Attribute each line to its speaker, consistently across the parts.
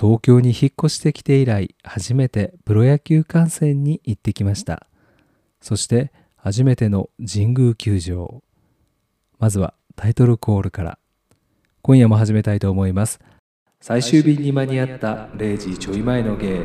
Speaker 1: 東京に引っ越してきて以来初めてプロ野球観戦に行ってきました。そして初めての神宮球場。まずはタイトルコールから。今夜も始めたいと思います。最終便に間に合った0時ちょい前の芸。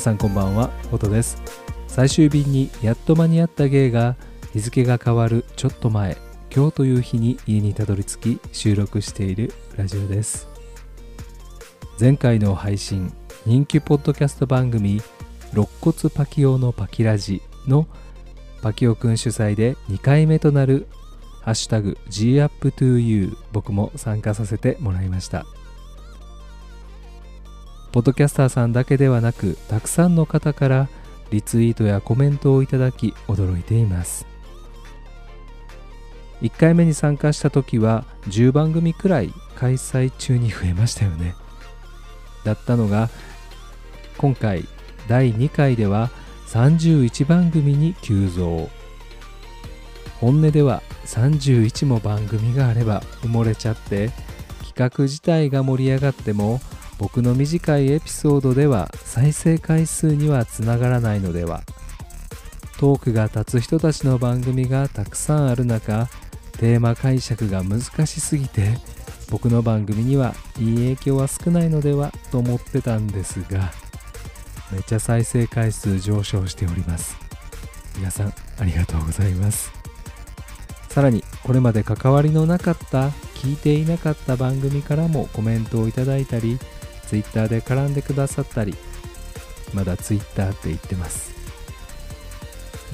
Speaker 1: 皆さんこんばんはフォトです。最終便にやっと間に合った芸が日付が変わるちょっと前今日という日に家にたどり着き収録しているラジオです。前回の配信人気ポッドキャスト番組肋骨パキオのパキラジのパキオくん主催で2回目となるハッシュタグ GUpToYou 僕も参加させてもらいました。ポッドキャスターさんだけではなくたくさんの方からリツイートやコメントをいただき驚いています。1回目に参加した時は10番組くらい開催中に増えましたよね。だったのが今回第2回では31番組に急増。本音では31も番組があれば埋もれちゃって企画自体が盛り上がっても僕の短いエピソードでは再生回数にはつながらないのでは。トークが立つ人たちの番組がたくさんある中テーマ解釈が難しすぎて僕の番組にはいい影響は少ないのではと思ってたんですがめっちゃ再生回数上昇しております。皆さんありがとうございます。さらにこれまで関わりのなかった聞いていなかった番組からもコメントをいただいたり Twitter で絡んでくださったりまだ Twitter って言ってます。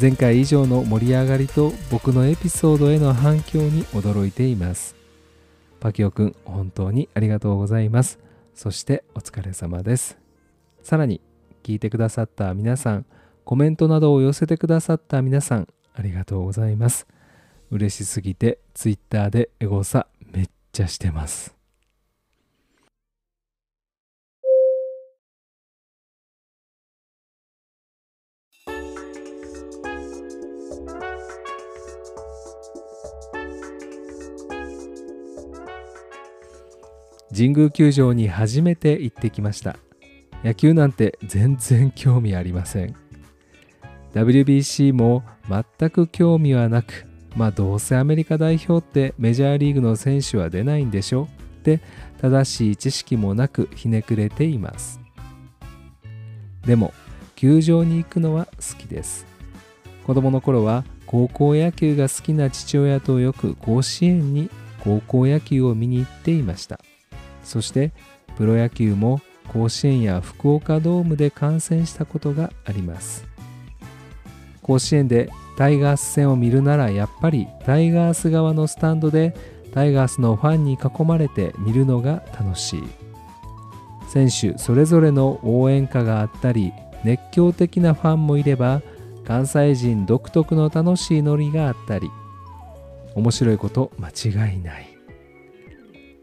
Speaker 1: 前回以上の盛り上がりと僕のエピソードへの反響に驚いています。パキオくん本当にありがとうございます。そしてお疲れ様です。さらに聞いてくださった皆さんコメントなどを寄せてくださった皆さんありがとうございます。嬉しすぎて Twitter でエゴサめっちゃしてます。神宮球場に初めて行ってきました。野球なんて全然興味ありません。WBC も全く興味はなくまあどうせアメリカ代表ってメジャーリーグの選手は出ないんでしょ？って正しい知識もなくひねくれています。でも球場に行くのは好きです。子供の頃は高校野球が好きな父親とよく甲子園に高校野球を見に行っていました。そしてプロ野球も甲子園や福岡ドームで観戦したことがあります。甲子園でタイガース戦を見るならやっぱりタイガース側のスタンドでタイガースのファンに囲まれて見るのが楽しい。選手それぞれの応援歌があったり熱狂的なファンもいれば関西人独特の楽しいノリがあったり面白いこと間違いない。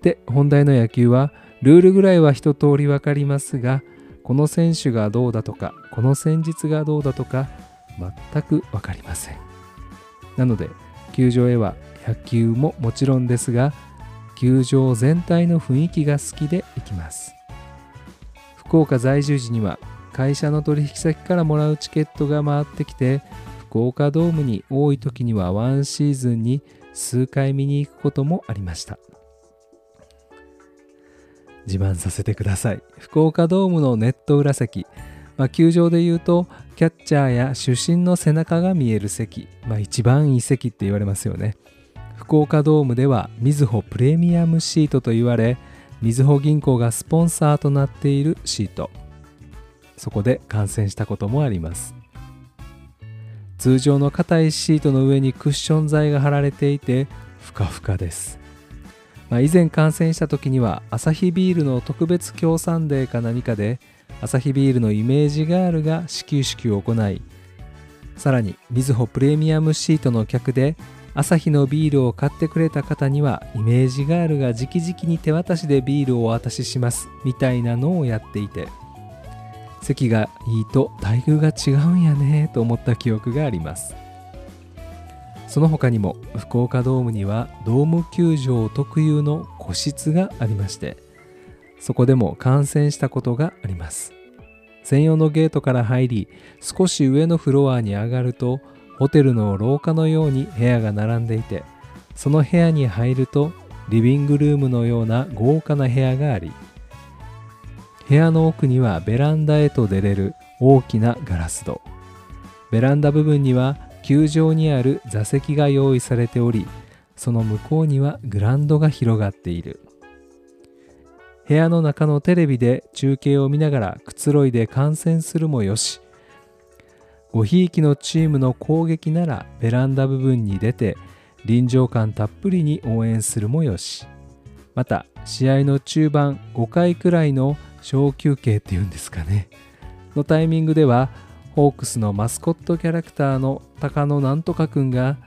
Speaker 1: で本題の野球はルールぐらいは一通り分かりますがこの選手がどうだとかこの戦術がどうだとか全く分かりません。なので球場へは野球ももちろんですが球場全体の雰囲気が好きで行きます。福岡在住時には会社の取引先からもらうチケットが回ってきて福岡ドームに多い時にはワンシーズンに数回見に行くこともありました。自慢させてください。福岡ドームのネット裏席、まあ、球場でいうとキャッチャーや主審の背中が見える席、まあ、一番いい席って言われますよね。福岡ドームではみずほプレミアムシートと言われみずほ銀行がスポンサーとなっているシート。そこで観戦したこともあります。通常の硬いシートの上にクッション材が貼られていてふかふかです。まあ、以前観戦した時にはアサヒビールの特別協賛デーか何かでアサヒビールのイメージガールが始球式を行いさらにみずほプレミアムシートの客でアサヒのビールを買ってくれた方にはイメージガールが直々に手渡しでビールをお渡ししますみたいなのをやっていて席がいいと待遇が違うんやねと思った記憶があります。その他にも福岡ドームにはドーム球場特有の個室がありましてそこでも観戦したことがあります。専用のゲートから入り少し上のフロアに上がるとホテルの廊下のように部屋が並んでいてその部屋に入るとリビングルームのような豪華な部屋があり部屋の奥にはベランダへと出れる大きなガラス戸。ベランダ部分には球場にある座席が用意されておりその向こうにはグランドが広がっている。部屋の中のテレビで中継を見ながらくつろいで観戦するもよしごひいきのチームの攻撃ならベランダ部分に出て臨場感たっぷりに応援するもよし。また試合の中盤5回くらいの小休憩っていうんですかね。のタイミングではホークスのマスコットキャラクターの高野なんとかくんが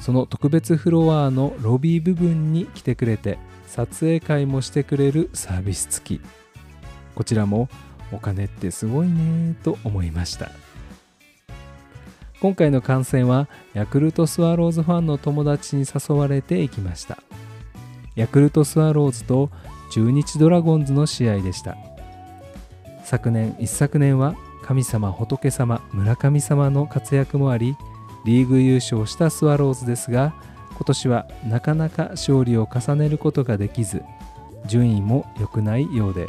Speaker 1: その特別フロアのロビー部分に来てくれて撮影会もしてくれるサービス付き。こちらもお金ってすごいねと思いました。今回の観戦はヤクルトスワローズファンの友達に誘われていきました。ヤクルトスワローズと中日ドラゴンズの試合でした。昨年一昨年は神様仏様村神様の活躍もありリーグ優勝したスワローズですが今年はなかなか勝利を重ねることができず順位も良くないようで。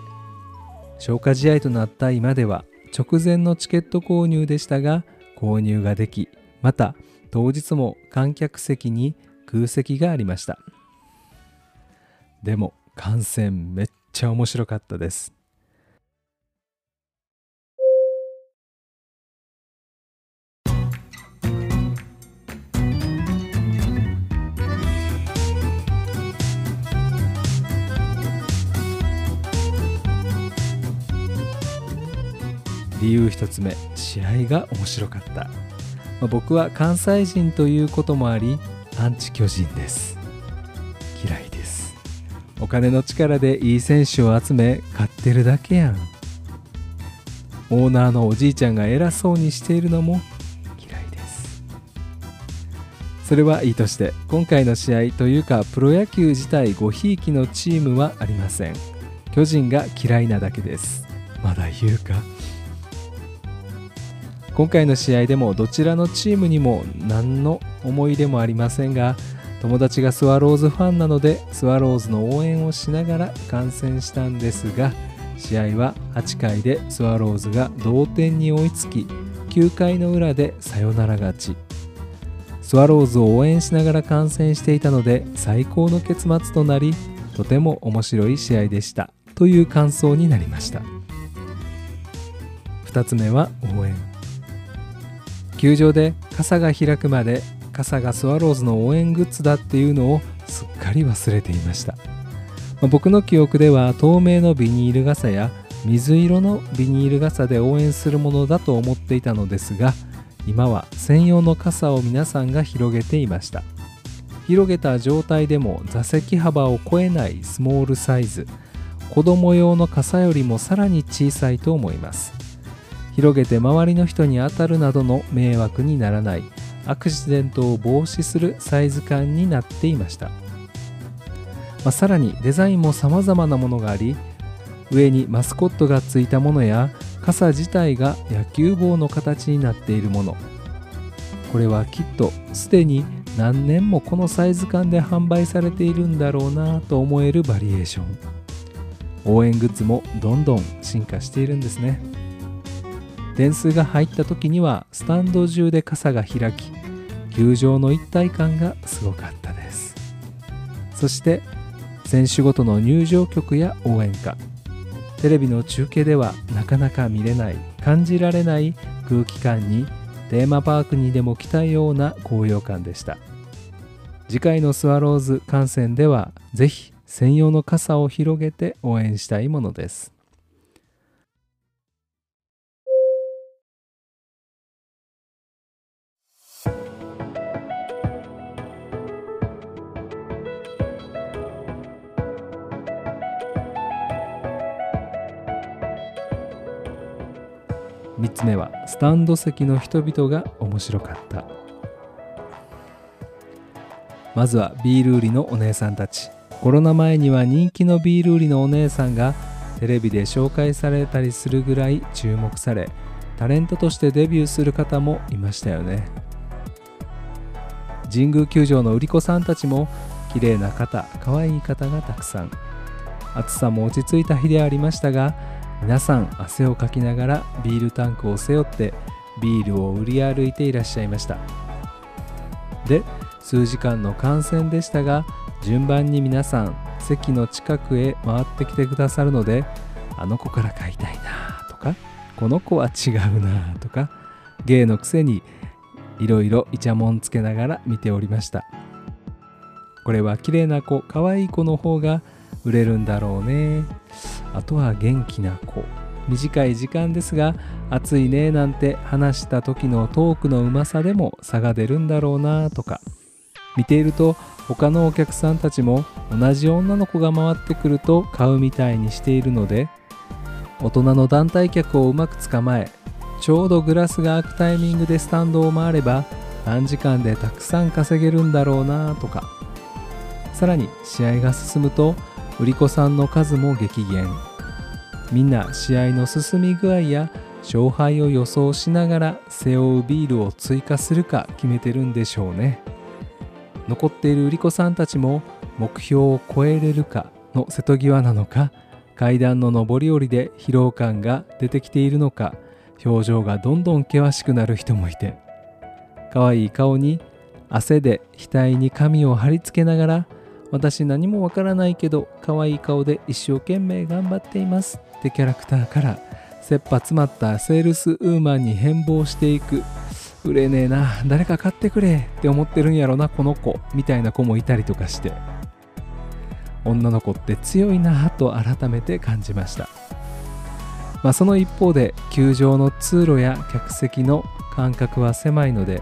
Speaker 1: 消化試合となった今では直前のチケット購入でしたが購入ができまた当日も観客席に空席がありました。でも観戦めっちゃ面白かったです。理由1つ目試合が面白かった、まあ、僕は関西人ということもありアンチ巨人です。嫌いです。お金の力でいい選手を集め買ってるだけやん。オーナーのおじいちゃんが偉そうにしているのも嫌いです。それはいいとして今回の試合というかプロ野球自体ごひいきのチームはありません。巨人が嫌いなだけです。まだ言うか？今回の試合でもどちらのチームにも何の思い出もありませんが友達がスワローズファンなのでスワローズの応援をしながら観戦したんですが試合は8回でスワローズが同点に追いつき9回の裏でサヨナラ勝ち。スワローズを応援しながら観戦していたので最高の結末となりとても面白い試合でした。という感想になりました。2つ目は応援。球場で傘が開くまで傘がスワローズの応援グッズだっていうのをすっかり忘れていました、まあ、僕の記憶では透明のビニール傘や水色のビニール傘で応援するものだと思っていたのですが今は専用の傘を皆さんが広げていました。広げた状態でも座席幅を超えないスモールサイズ子供用の傘よりもさらに小さいと思います。広げて周りの人に当たるなどの迷惑にならない。アクシデントを防止するサイズ感になっていました、まあ、さらにデザインも様々なものがあり上にマスコットがついたものや傘自体が野球帽の形になっているもの。これはきっとすでに何年もこのサイズ感で販売されているんだろうなと思えるバリエーション。応援グッズもどんどん進化しているんですね。電数が入った時にはスタンド中で傘が開き球場の一体感がすごかったです。そして選手ごとの入場曲や応援歌。テレビの中継ではなかなか見れない感じられない空気感にテーマパークにでも来たような高揚感でした。次回のスワローズ観戦ではぜひ専用の傘を広げて応援したいものです。つ目はスタンド席の人々が面白かった。まずはビール売りのお姉さんたち。コロナ前には人気のビール売りのお姉さんがテレビで紹介されたりするぐらい注目されタレントとしてデビューする方もいましたよね。神宮球場の売り子さんたちも綺麗な方可愛い方がたくさん。暑さも落ち着いた日でありましたが皆さん汗をかきながらビールタンクを背負ってビールを売り歩いていらっしゃいました。で数時間の観戦でしたが順番に皆さん席の近くへ回ってきてくださるのであの子から買いたいなとかこの子は違うなとか芸のくせにいろいろイチャモンつけながら見ておりました。これは綺麗な子可愛い子の方が売れるんだろうね。あとは元気な子。短い時間ですが暑いねなんて話した時のトークのうまさでも差が出るんだろうなとか。見ていると他のお客さんたちも同じ女の子が回ってくると買うみたいにしているので大人の団体客をうまく捕まえちょうどグラスが開くタイミングでスタンドを回れば短時間でたくさん稼げるんだろうなとか。さらに試合が進むと売り子さんの数も激減。みんな試合の進み具合や勝敗を予想しながら背負うビールを追加するか決めてるんでしょうね。残っている売り子さんたちも目標を超えれるかの瀬戸際なのか階段の上り下りで疲労感が出てきているのか表情がどんどん険しくなる人もいて可愛い顔に汗で額に髪を貼り付けながら私何もわからないけど可愛い顔で一生懸命頑張っています。ってキャラクターから切羽詰まったセールスウーマンに変貌していく。売れねえな誰か買ってくれ。って思ってるんやろなこの子。みたいな子もいたりとかして。女の子って強いなと改めて感じました、まあ、その一方で球場の通路や客席の間隔は狭いので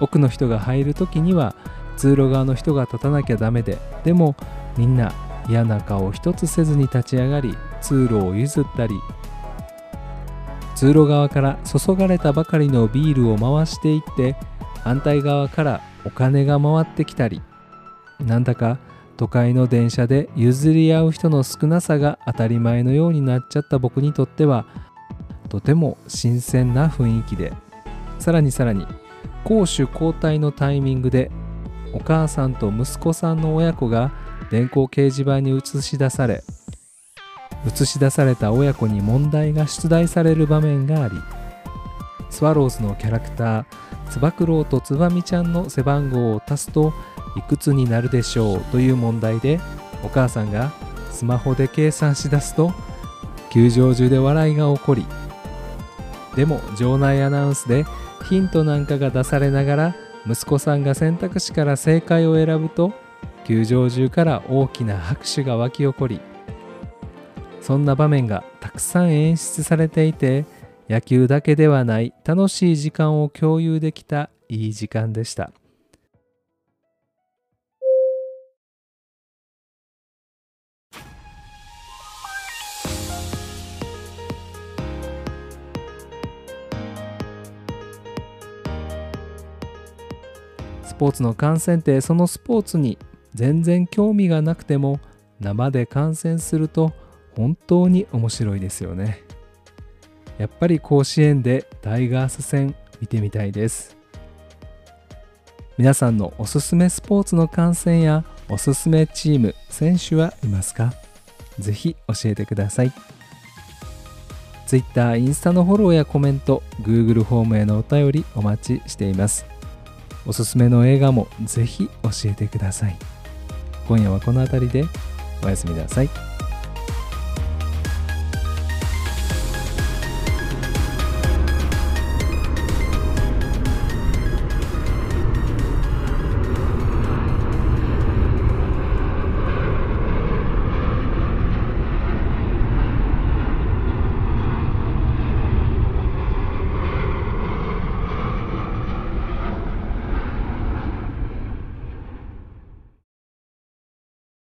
Speaker 1: 奥の人が入る時には通路側の人が立たなきゃダメででもみんな嫌な顔一つせずに立ち上がり通路を譲ったり通路側から注がれたばかりのビールを回していって反対側からお金が回ってきたりなんだか都会の電車で譲り合う人の少なさが当たり前のようになっちゃった僕にとってはとても新鮮な雰囲気でさらにさらに攻守交代のタイミングでお母さんと息子さんの親子が電光掲示板に映し出され映し出された親子に問題が出題される場面がありスワローズのキャラクターつば九郎とつばみちゃんの背番号を足すといくつになるでしょうという問題でお母さんがスマホで計算しだすと球場中で笑いが起こりでも場内アナウンスでヒントなんかが出されながら息子さんが選択肢から正解を選ぶと球場中から大きな拍手が沸き起こりそんな場面がたくさん演出されていて野球だけではない楽しい時間を共有できたいい時間でした。ポーツの観戦ってそのスポーツに全然興味がなくても生で観戦すると本当に面白いですよね。やっぱり甲子園でタイガース戦見てみたいです。皆さんのおすすめスポーツの観戦やおすすめチーム選手はいますか？ぜひ教えてください。Twitter、インスタのフォローやコメント Google フォームへのお便りお待ちしています。おすすめの映画もぜひ教えてください今夜はこの辺りでおやすみなさい。